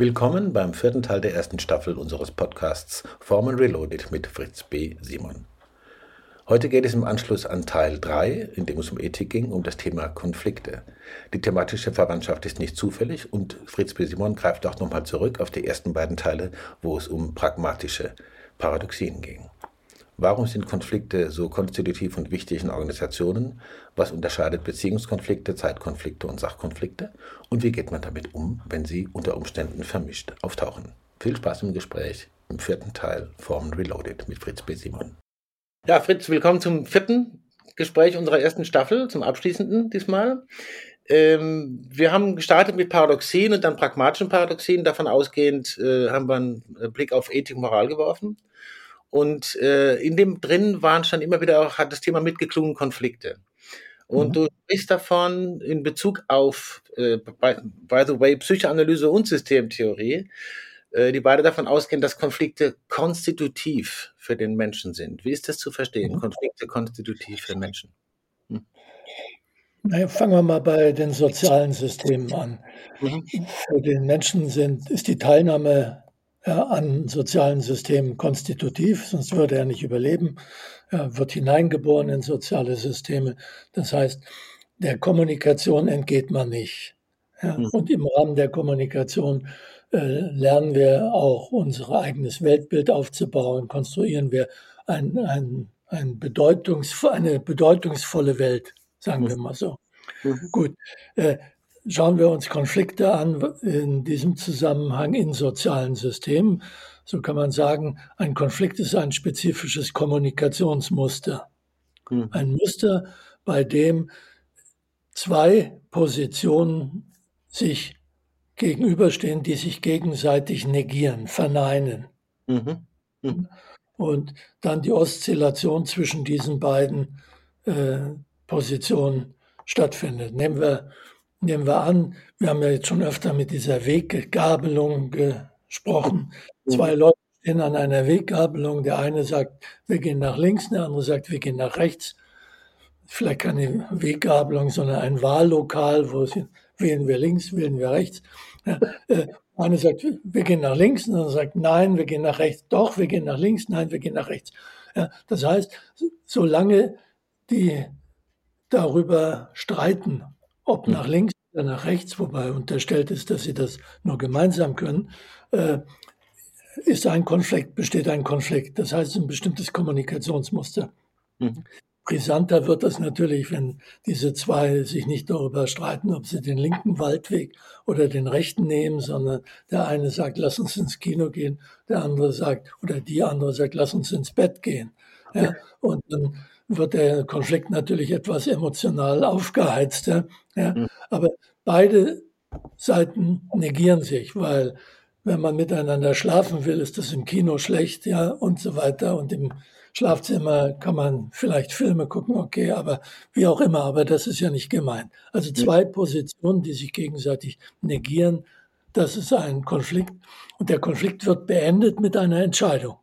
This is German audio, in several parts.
Willkommen beim vierten Teil der ersten Staffel unseres Podcasts Formen Reloaded mit Fritz B. Simon. Heute geht es im Anschluss an Teil 3, in dem es um Ethik ging, um das Thema Konflikte. Die thematische Verwandtschaft ist nicht zufällig und Fritz B. Simon greift auch nochmal zurück auf die ersten beiden Teile, wo es um pragmatische Paradoxien ging. Warum sind Konflikte so konstitutiv und wichtig in Organisationen? Was unterscheidet Beziehungskonflikte, Zeitkonflikte und Sachkonflikte? Und wie geht man damit um, wenn sie unter Umständen vermischt auftauchen? Viel Spaß im Gespräch im vierten Teil Formen Reloaded mit Fritz B. Simon. Ja, Fritz, willkommen zum vierten Gespräch unserer ersten Staffel, zum abschließenden diesmal. Ähm, wir haben gestartet mit Paradoxien und dann pragmatischen Paradoxien. Davon ausgehend äh, haben wir einen Blick auf Ethik und Moral geworfen. Und äh, in dem drin waren schon immer wieder auch, hat das Thema mitgeklungen Konflikte. Und mhm. du sprichst davon in Bezug auf, äh, by, by the way, Psychoanalyse und Systemtheorie, äh, die beide davon ausgehen, dass Konflikte konstitutiv für den Menschen sind. Wie ist das zu verstehen? Mhm. Konflikte konstitutiv für den Menschen? Hm. Naja, fangen wir mal bei den sozialen Systemen an. Mhm. Für den Menschen sind, ist die Teilnahme an sozialen Systemen konstitutiv, sonst würde er nicht überleben. Er wird hineingeboren in soziale Systeme. Das heißt, der Kommunikation entgeht man nicht. Ja, mhm. Und im Rahmen der Kommunikation äh, lernen wir auch unser eigenes Weltbild aufzubauen, konstruieren wir ein, ein, ein Bedeutungs, eine bedeutungsvolle Welt, sagen mhm. wir mal so. Mhm. Gut, äh, Schauen wir uns Konflikte an in diesem Zusammenhang in sozialen Systemen. So kann man sagen, ein Konflikt ist ein spezifisches Kommunikationsmuster. Hm. Ein Muster, bei dem zwei Positionen sich gegenüberstehen, die sich gegenseitig negieren, verneinen. Mhm. Mhm. Und dann die Oszillation zwischen diesen beiden äh, Positionen stattfindet. Nehmen wir Nehmen wir an, wir haben ja jetzt schon öfter mit dieser Weggabelung gesprochen. Mhm. Zwei Leute stehen an einer Weggabelung. Der eine sagt, wir gehen nach links, der andere sagt, wir gehen nach rechts. Vielleicht keine Weggabelung, sondern ein Wahllokal, wo sie, wählen wir links, wählen wir rechts. Ja, äh, eine sagt, wir gehen nach links, und der andere sagt, nein, wir gehen nach rechts. Doch, wir gehen nach links, nein, wir gehen nach rechts. Ja, das heißt, solange die darüber streiten, ob nach links oder nach rechts, wobei unterstellt ist, dass sie das nur gemeinsam können, äh, ist ein Konflikt, besteht ein Konflikt. Das heißt, ein bestimmtes Kommunikationsmuster. Mhm. Brisanter wird das natürlich, wenn diese zwei sich nicht darüber streiten, ob sie den linken Waldweg oder den rechten nehmen, sondern der eine sagt, lass uns ins Kino gehen, der andere sagt, oder die andere sagt, lass uns ins Bett gehen. Ja, und dann wird der Konflikt natürlich etwas emotional aufgeheizter. Ja? Mhm. Aber beide Seiten negieren sich, weil wenn man miteinander schlafen will, ist das im Kino schlecht, ja, und so weiter. Und im Schlafzimmer kann man vielleicht Filme gucken, okay, aber wie auch immer, aber das ist ja nicht gemeint. Also zwei Positionen, die sich gegenseitig negieren, das ist ein Konflikt. Und der Konflikt wird beendet mit einer Entscheidung.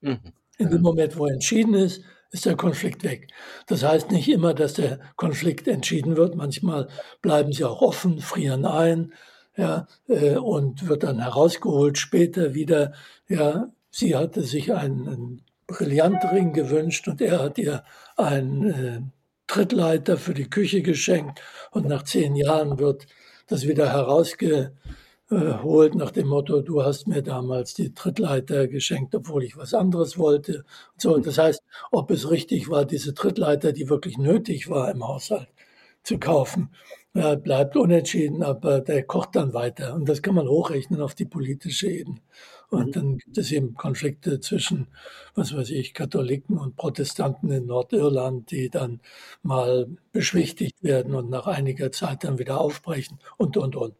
Mhm. In dem Moment, wo entschieden ist, ist der Konflikt weg. Das heißt nicht immer, dass der Konflikt entschieden wird. Manchmal bleiben sie auch offen, frieren ein, ja, äh, und wird dann herausgeholt später wieder. Ja, sie hatte sich einen, Brillantring gewünscht und er hat ihr einen äh, Trittleiter für die Küche geschenkt und nach zehn Jahren wird das wieder herausgeholt holt nach dem Motto, du hast mir damals die Trittleiter geschenkt, obwohl ich was anderes wollte. So, das heißt, ob es richtig war, diese Trittleiter, die wirklich nötig war im Haushalt zu kaufen, bleibt unentschieden, aber der kocht dann weiter. Und das kann man hochrechnen auf die politische Ebene. Und mhm. dann gibt es eben Konflikte zwischen, was weiß ich, Katholiken und Protestanten in Nordirland, die dann mal beschwichtigt werden und nach einiger Zeit dann wieder aufbrechen und, und, und.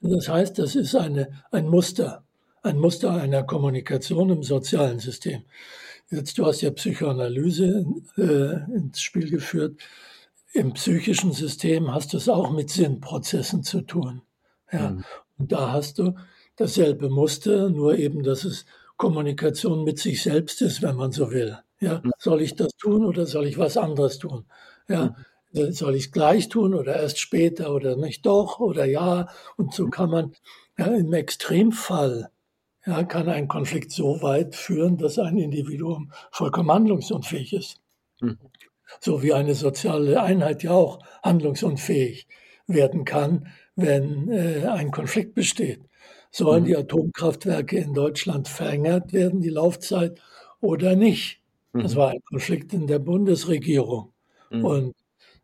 Das heißt, das ist eine, ein Muster, ein Muster einer Kommunikation im sozialen System. Jetzt, du hast ja Psychoanalyse äh, ins Spiel geführt. Im psychischen System hast du es auch mit Sinnprozessen zu tun. Ja? Mhm. Und da hast du dasselbe Muster, nur eben, dass es Kommunikation mit sich selbst ist, wenn man so will. Ja, mhm. soll ich das tun oder soll ich was anderes tun? Ja, mhm. Soll ich es gleich tun oder erst später oder nicht doch oder ja. Und so kann man ja, im Extremfall ja, kann ein Konflikt so weit führen, dass ein Individuum vollkommen handlungsunfähig ist. Mhm. So wie eine soziale Einheit ja auch handlungsunfähig werden kann, wenn äh, ein Konflikt besteht. Sollen mhm. die Atomkraftwerke in Deutschland verlängert werden, die Laufzeit, oder nicht? Mhm. Das war ein Konflikt in der Bundesregierung. Mhm. Und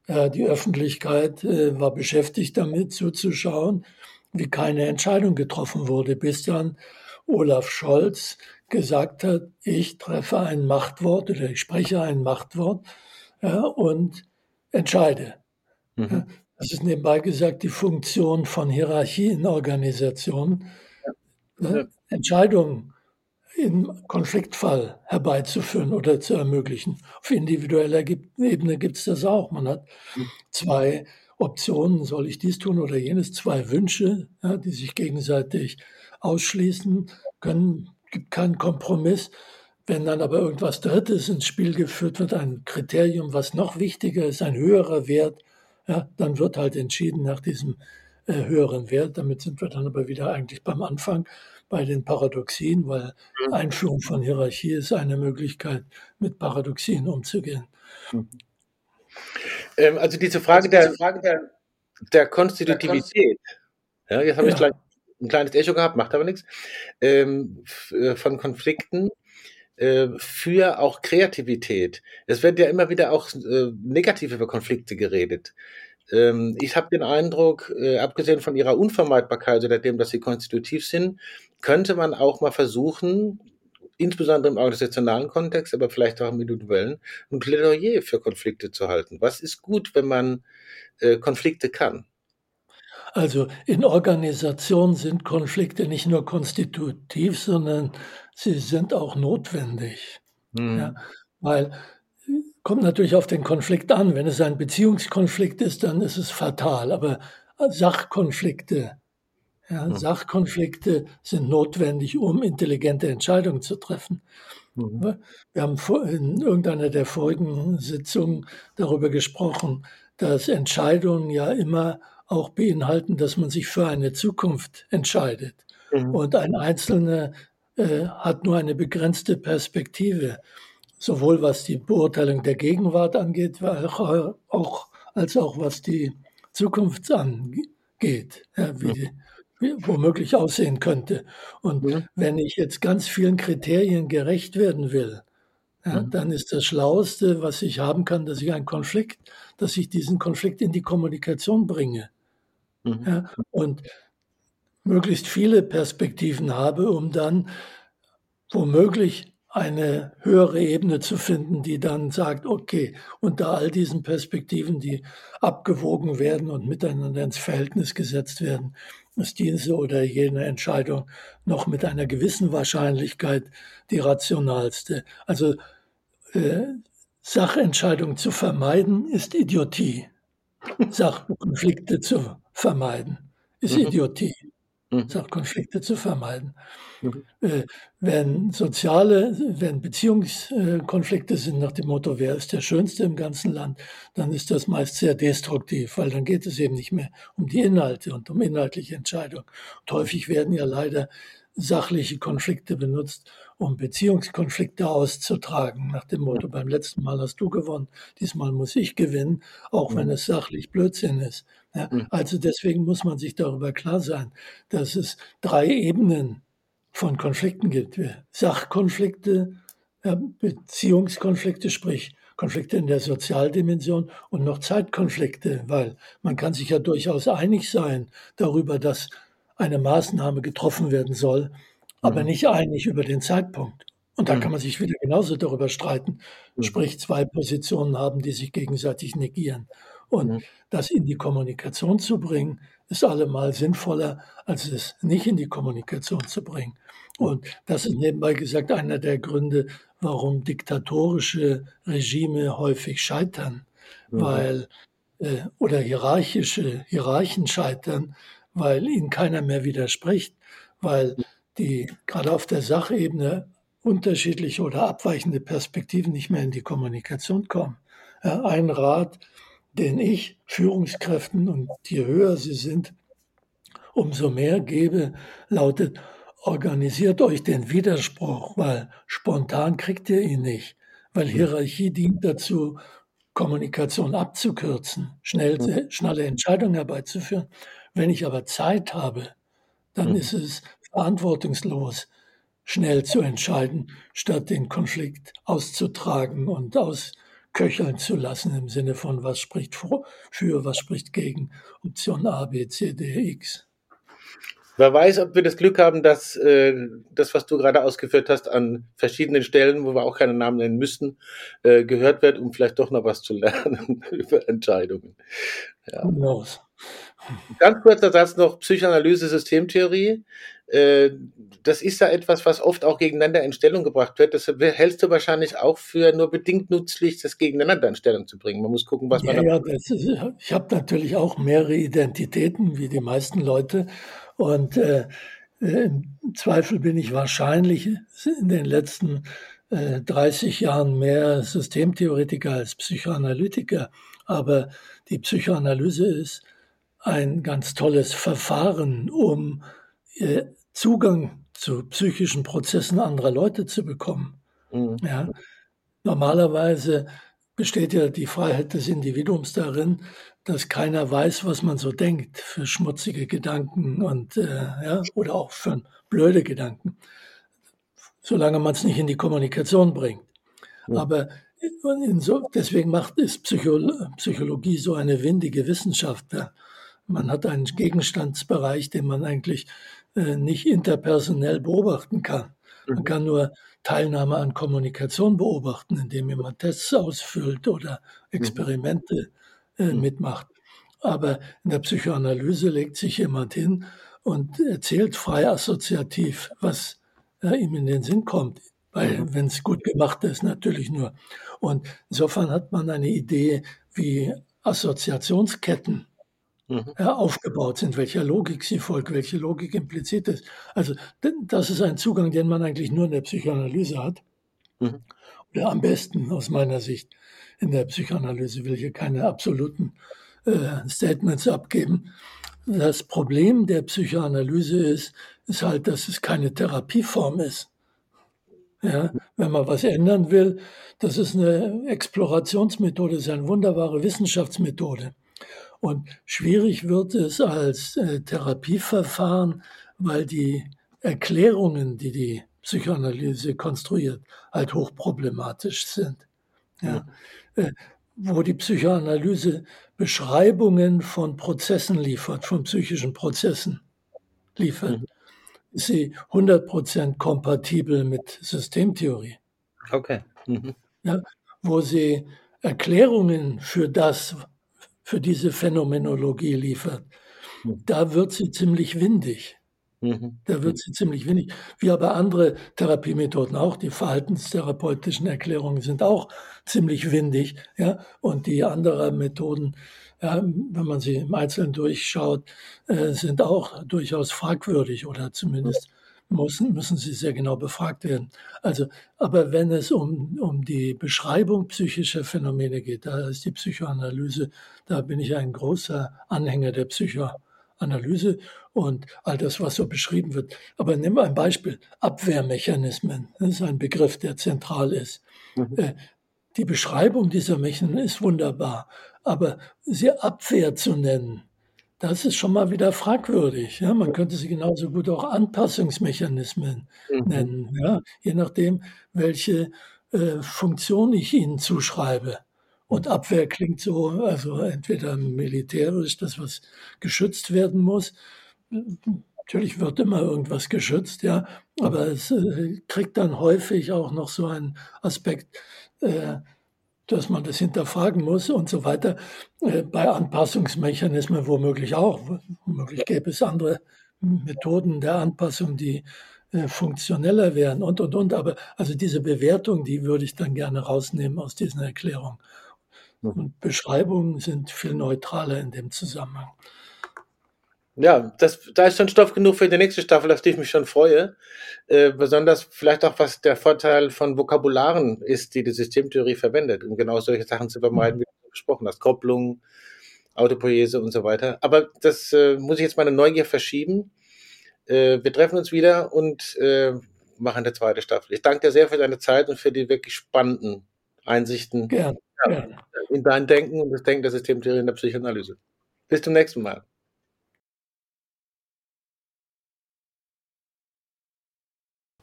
äh, die Öffentlichkeit äh, war beschäftigt damit, zuzuschauen, wie keine Entscheidung getroffen wurde, bis dann Olaf Scholz gesagt hat, ich treffe ein Machtwort oder ich spreche ein Machtwort ja, und entscheide. Mhm. Das ist nebenbei gesagt die Funktion von Hierarchie in Organisationen, ja. Entscheidungen im Konfliktfall herbeizuführen oder zu ermöglichen. Auf individueller Ebene gibt es das auch. Man hat mhm. zwei Optionen, soll ich dies tun oder jenes, zwei Wünsche, ja, die sich gegenseitig ausschließen können, gibt keinen Kompromiss. Wenn dann aber irgendwas Drittes ins Spiel geführt wird, ein Kriterium, was noch wichtiger ist, ein höherer Wert, ja, dann wird halt entschieden nach diesem äh, höheren Wert. Damit sind wir dann aber wieder eigentlich beim Anfang bei den Paradoxien, weil mhm. Einführung von Hierarchie ist eine Möglichkeit, mit Paradoxien umzugehen. Mhm. Ähm, also diese Frage, also diese Frage der, der Konstitutivität, ja, jetzt habe ja. ich gleich ein kleines Echo gehabt, macht aber nichts, ähm, äh, von Konflikten äh, für auch Kreativität. Es wird ja immer wieder auch äh, negativ über Konflikte geredet. Ähm, ich habe den Eindruck, äh, abgesehen von ihrer Unvermeidbarkeit oder dem, dass sie konstitutiv sind, könnte man auch mal versuchen, insbesondere im organisationalen Kontext, aber vielleicht auch im individuellen, ein Plädoyer für Konflikte zu halten. Was ist gut, wenn man äh, Konflikte kann? Also in Organisationen sind Konflikte nicht nur konstitutiv, sondern sie sind auch notwendig. Mhm. Ja, weil kommt natürlich auf den Konflikt an. Wenn es ein Beziehungskonflikt ist, dann ist es fatal. Aber Sachkonflikte, ja, mhm. Sachkonflikte sind notwendig, um intelligente Entscheidungen zu treffen. Mhm. Wir haben in irgendeiner der vorigen Sitzungen darüber gesprochen, dass Entscheidungen ja immer auch beinhalten, dass man sich für eine Zukunft entscheidet. Mhm. Und ein Einzelner äh, hat nur eine begrenzte Perspektive, sowohl was die Beurteilung der Gegenwart angeht, auch, auch, als auch was die Zukunft angeht, ja, wie, die, wie womöglich aussehen könnte. Und mhm. wenn ich jetzt ganz vielen Kriterien gerecht werden will, ja, mhm. dann ist das Schlaueste, was ich haben kann, dass ich einen Konflikt, dass ich diesen Konflikt in die Kommunikation bringe. Mhm. Ja, und möglichst viele Perspektiven habe, um dann womöglich eine höhere Ebene zu finden, die dann sagt, okay, unter all diesen Perspektiven, die abgewogen werden und miteinander ins Verhältnis gesetzt werden, ist diese oder jene Entscheidung noch mit einer gewissen Wahrscheinlichkeit die rationalste. Also äh, Sachentscheidungen zu vermeiden, ist Idiotie. Sachkonflikte zu vermeiden, ist mhm. Idiotie. Mhm. Sachkonflikte zu vermeiden. Mhm. Äh, wenn soziale, wenn Beziehungskonflikte sind nach dem Motto, wer ist der Schönste im ganzen Land, dann ist das meist sehr destruktiv, weil dann geht es eben nicht mehr um die Inhalte und um inhaltliche Entscheidungen. Und häufig werden ja leider sachliche Konflikte benutzt, um Beziehungskonflikte auszutragen, nach dem Motto, beim letzten Mal hast du gewonnen, diesmal muss ich gewinnen, auch wenn es sachlich Blödsinn ist. Ja, also deswegen muss man sich darüber klar sein, dass es drei Ebenen von Konflikten gibt. Sachkonflikte, Beziehungskonflikte, sprich Konflikte in der Sozialdimension und noch Zeitkonflikte, weil man kann sich ja durchaus einig sein darüber, dass eine Maßnahme getroffen werden soll, aber mhm. nicht einig über den Zeitpunkt. Und da mhm. kann man sich wieder genauso darüber streiten, mhm. sprich zwei Positionen haben, die sich gegenseitig negieren. Und mhm. das in die Kommunikation zu bringen, ist allemal sinnvoller, als es nicht in die Kommunikation zu bringen. Und das ist nebenbei gesagt einer der Gründe, warum diktatorische Regime häufig scheitern, mhm. weil äh, oder hierarchische Hierarchen scheitern, weil ihnen keiner mehr widerspricht, weil die gerade auf der Sachebene unterschiedliche oder abweichende Perspektiven nicht mehr in die Kommunikation kommen. Ein Rat, den ich Führungskräften und je höher sie sind, umso mehr gebe, lautet, organisiert euch den Widerspruch, weil spontan kriegt ihr ihn nicht, weil Hierarchie dient dazu, Kommunikation abzukürzen, schnell, schnelle Entscheidungen herbeizuführen. Wenn ich aber Zeit habe, dann ist es verantwortungslos, schnell zu entscheiden, statt den Konflikt auszutragen und ausköcheln zu lassen im Sinne von, was spricht für, was spricht gegen Option A, B, C, D, X. Wer weiß, ob wir das Glück haben, dass äh, das, was du gerade ausgeführt hast, an verschiedenen Stellen, wo wir auch keine Namen nennen müssten, äh, gehört wird, um vielleicht doch noch was zu lernen über Entscheidungen. Ja. Ganz kurzer Satz noch Psychoanalyse, Systemtheorie. Äh, das ist ja etwas, was oft auch gegeneinander in Stellung gebracht wird. Das hältst du wahrscheinlich auch für nur bedingt nützlich, das gegeneinander in Stellung zu bringen. Man muss gucken, was man. Ja, ja ist, ich habe natürlich auch mehrere Identitäten, wie die meisten Leute. Und äh, äh, im Zweifel bin ich wahrscheinlich in den letzten äh, 30 Jahren mehr Systemtheoretiker als Psychoanalytiker. Aber die Psychoanalyse ist ein ganz tolles Verfahren, um äh, Zugang zu psychischen Prozessen anderer Leute zu bekommen. Mhm. Ja, normalerweise besteht ja die Freiheit des Individuums darin, dass keiner weiß, was man so denkt, für schmutzige Gedanken und äh, ja, oder auch für blöde Gedanken, solange man es nicht in die Kommunikation bringt. Ja. Aber so, deswegen macht es Psycho Psychologie so eine windige Wissenschaft. Man hat einen Gegenstandsbereich, den man eigentlich nicht interpersonell beobachten kann. Man mhm. kann nur Teilnahme an Kommunikation beobachten, indem jemand Tests ausfüllt oder mhm. Experimente äh, mhm. mitmacht. Aber in der Psychoanalyse legt sich jemand hin und erzählt frei assoziativ, was äh, ihm in den Sinn kommt. Weil, wenn es gut gemacht ist, natürlich nur. Und insofern hat man eine Idee, wie Assoziationsketten mhm. äh, aufgebaut sind, welcher Logik sie folgt, welche Logik implizit ist. Also, das ist ein Zugang, den man eigentlich nur in der Psychoanalyse hat. Mhm. Oder am besten aus meiner Sicht in der Psychoanalyse, will hier keine absoluten äh, Statements abgeben. Das Problem der Psychoanalyse ist, ist halt, dass es keine Therapieform ist. Ja, wenn man was ändern will, das ist eine Explorationsmethode, das ist eine wunderbare Wissenschaftsmethode. Und schwierig wird es als äh, Therapieverfahren, weil die Erklärungen, die die Psychoanalyse konstruiert, halt hochproblematisch sind. Ja. Äh, wo die Psychoanalyse Beschreibungen von Prozessen liefert, von psychischen Prozessen liefert, mhm. ist sie 100% kompatibel mit Systemtheorie. Okay. Mhm. Ja, wo sie Erklärungen für das, für diese Phänomenologie liefert, mhm. da wird sie ziemlich windig. Mhm. Da wird sie ziemlich wenig. Wie aber andere Therapiemethoden auch. Die verhaltenstherapeutischen Erklärungen sind auch ziemlich windig. Ja? Und die anderen Methoden, ja, wenn man sie im Einzelnen durchschaut, äh, sind auch durchaus fragwürdig oder zumindest müssen, müssen sie sehr genau befragt werden. Also, aber wenn es um, um die Beschreibung psychischer Phänomene geht, da ist die Psychoanalyse, da bin ich ein großer Anhänger der Psychoanalyse und all das, was so beschrieben wird. Aber nimm ein Beispiel, Abwehrmechanismen. Das ist ein Begriff, der zentral ist. Mhm. Äh, die Beschreibung dieser Mechanismen ist wunderbar, aber sie Abwehr zu nennen, das ist schon mal wieder fragwürdig. Ja? Man könnte sie genauso gut auch Anpassungsmechanismen mhm. nennen, ja? je nachdem, welche äh, Funktion ich ihnen zuschreibe. Und Abwehr klingt so, also entweder militärisch, das was geschützt werden muss, Natürlich wird immer irgendwas geschützt, ja, aber es äh, kriegt dann häufig auch noch so einen Aspekt, äh, dass man das hinterfragen muss und so weiter. Äh, bei Anpassungsmechanismen womöglich auch. Womöglich gäbe es andere Methoden der Anpassung, die äh, funktioneller wären und, und, und. Aber also diese Bewertung, die würde ich dann gerne rausnehmen aus diesen Erklärungen. Und Beschreibungen sind viel neutraler in dem Zusammenhang. Ja, das, da ist schon Stoff genug für die nächste Staffel, auf die ich mich schon freue. Äh, besonders vielleicht auch, was der Vorteil von Vokabularen ist, die die Systemtheorie verwendet, um genau solche Sachen zu vermeiden, wie du besprochen hast, Kopplung, Autopoiese und so weiter. Aber das äh, muss ich jetzt meine Neugier verschieben. Äh, wir treffen uns wieder und äh, machen eine zweite Staffel. Ich danke dir sehr für deine Zeit und für die wirklich spannenden Einsichten Gern, ja, in dein Denken und das Denken der Systemtheorie in der Psychoanalyse. Bis zum nächsten Mal.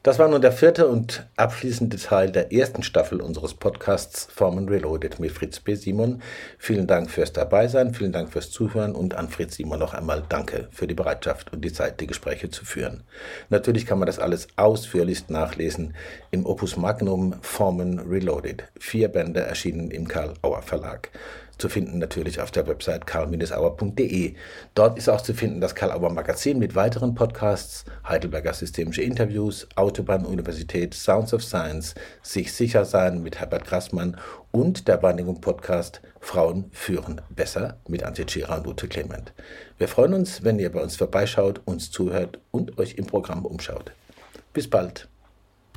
Das war nun der vierte und abschließende Teil der ersten Staffel unseres Podcasts Formen Reloaded mit Fritz B. Simon. Vielen Dank fürs Dabeisein, vielen Dank fürs Zuhören und an Fritz Simon noch einmal Danke für die Bereitschaft und die Zeit, die Gespräche zu führen. Natürlich kann man das alles ausführlichst nachlesen im Opus Magnum Formen Reloaded. Vier Bände erschienen im Karl Auer Verlag zu finden natürlich auf der Website karl-auer.de. Dort ist auch zu finden das Karl Auer Magazin mit weiteren Podcasts, Heidelberger Systemische Interviews, Autobahn-Universität, Sounds of Science, Sich sicher sein mit Herbert Grassmann und der Wahrnehmung Podcast Frauen führen besser mit Antje Tschira und Ute Clement. Wir freuen uns, wenn ihr bei uns vorbeischaut, uns zuhört und euch im Programm umschaut. Bis bald.